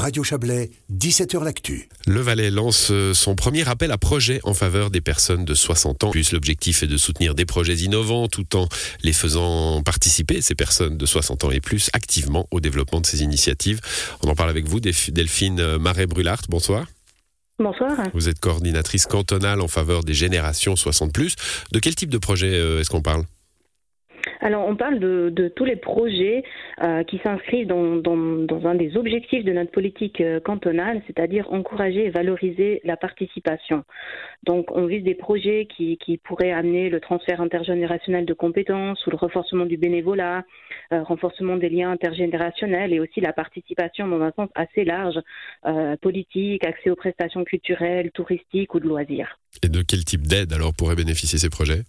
Radio Chablais, 17h L'Actu. Le Valais lance euh, son premier appel à projet en faveur des personnes de 60 ans. Plus l'objectif est de soutenir des projets innovants tout en les faisant participer, ces personnes de 60 ans et plus, activement au développement de ces initiatives. On en parle avec vous, Delphine Marais-Brulart. Bonsoir. Bonsoir. Vous êtes coordinatrice cantonale en faveur des générations 60 plus. De quel type de projet euh, est-ce qu'on parle? Alors, on parle de, tous les projets euh, qui s'inscrivent dans, un des objectifs de notre politique euh, cantonale, c'est-à-dire encourager et valoriser la participation. Donc, on vise des projets qui, pourraient amener le transfert intergénérationnel de compétences ou le renforcement du bénévolat, euh, renforcement des liens intergénérationnels et aussi la participation dans un sens assez large, politique, accès aux prestations culturelles, touristiques ou de loisirs. Et de quel type d'aide alors pourraient bénéficier ces projets?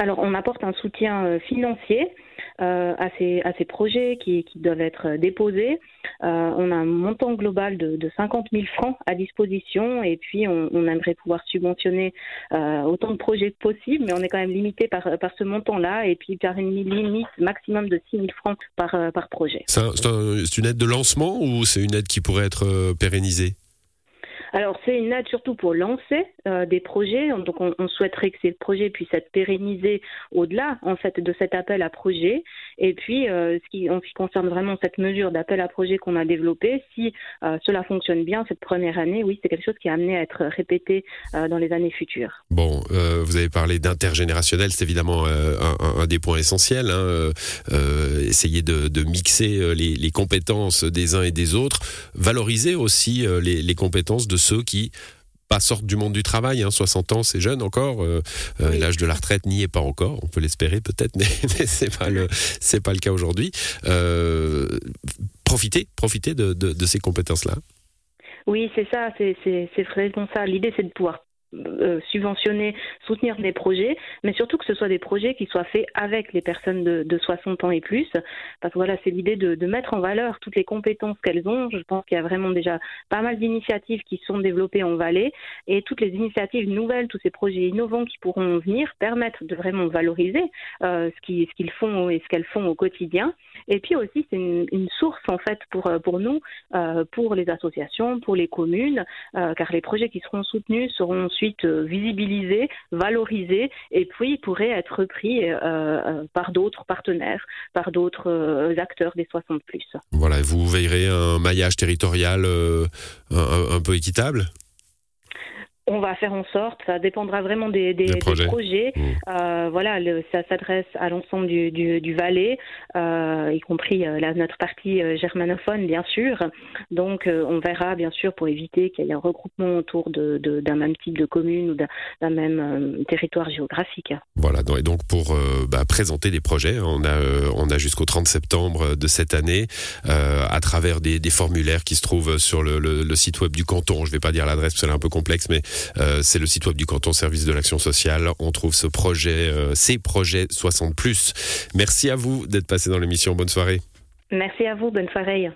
Alors, on apporte un soutien euh, financier euh, à, ces, à ces projets qui, qui doivent être déposés. Euh, on a un montant global de, de 50 000 francs à disposition et puis on, aimerait pouvoir subventionner autant de projets possible, mais on est quand même limité par, par ce montant-là et puis par une limite maximum de 6 000 francs par, par projet. C'est une aide de lancement ou c'est une aide qui pourrait être pérennisée? Alors c'est une aide surtout pour lancer euh, des projets. Donc on, souhaiterait que ces projets puissent être pérennisés au-delà en fait de cet appel à projet. Et puis euh, en ce qui concerne vraiment cette mesure d'appel à projet qu'on a développée, si euh, cela fonctionne bien cette première année, oui c'est quelque chose qui est amené à être répété dans les années futures. Bon, vous avez parlé d'intergénérationnel, c'est évidemment un, des points essentiels. Hein, essayer de, mixer les, les, compétences des uns et des autres, valoriser aussi les, les compétences de ceux qui pas sortent du monde du travail. 60 hein. ans, c'est jeune encore. Euh, euh, l'âge de la retraite n'y est pas encore. On peut l'espérer peut-être, mais, c'est pas le c'est pas le cas aujourd'hui. Euh, profitez, profitez de, de, ces compétences-là. Oui, c'est ça, c'est vraiment ça. L'idée, c'est de pouvoir euh, subventionner, soutenir des projets, mais surtout que ce soit des projets qui soient faits avec les personnes de, de 60 ans et plus, parce que voilà, c'est l'idée de, mettre en valeur toutes les compétences qu'elles ont. Je pense qu'il y a vraiment déjà pas mal d'initiatives qui sont développées en Valais, et toutes les initiatives nouvelles, tous ces projets innovants qui pourront venir permettre de vraiment valoriser euh, ce qu'ils font et ce qu'elles font au quotidien. Et puis aussi, c'est une, source en fait pour, pour nous, euh, pour les associations, pour les communes, euh, car les projets qui seront soutenus seront ensuite euh, visibilisé, valorisé, et puis pourrait être euh, euh, par d'autres partenaires, par d'autres acteurs des 60 plus. Voilà, vous veillerez un maillage territorial un peu équitable? On va faire en sorte, ça dépendra vraiment des, projets. Mmh. Euh, voilà, ça s'adresse à l'ensemble du, Valais, euh, y compris euh, notre partie germanophone, bien sûr. Donc, on verra, bien sûr, pour éviter qu'il y ait un regroupement autour d'un même type de commune ou d'un même territoire géographique. Voilà, et donc pour bah, présenter des projets, on a, on a jusqu'au 30 septembre de cette année, à travers des, formulaires qui se trouvent sur le, le, site web du canton. Je ne vais pas dire l'adresse parce qu'elle est un peu complexe, mais c'est le site web du canton service de l'action sociale. On trouve ce projet, euh, ces projets 60 plus. Merci à vous d'être passé dans l'émission. Bonne soirée. Merci à vous. Bonne soirée.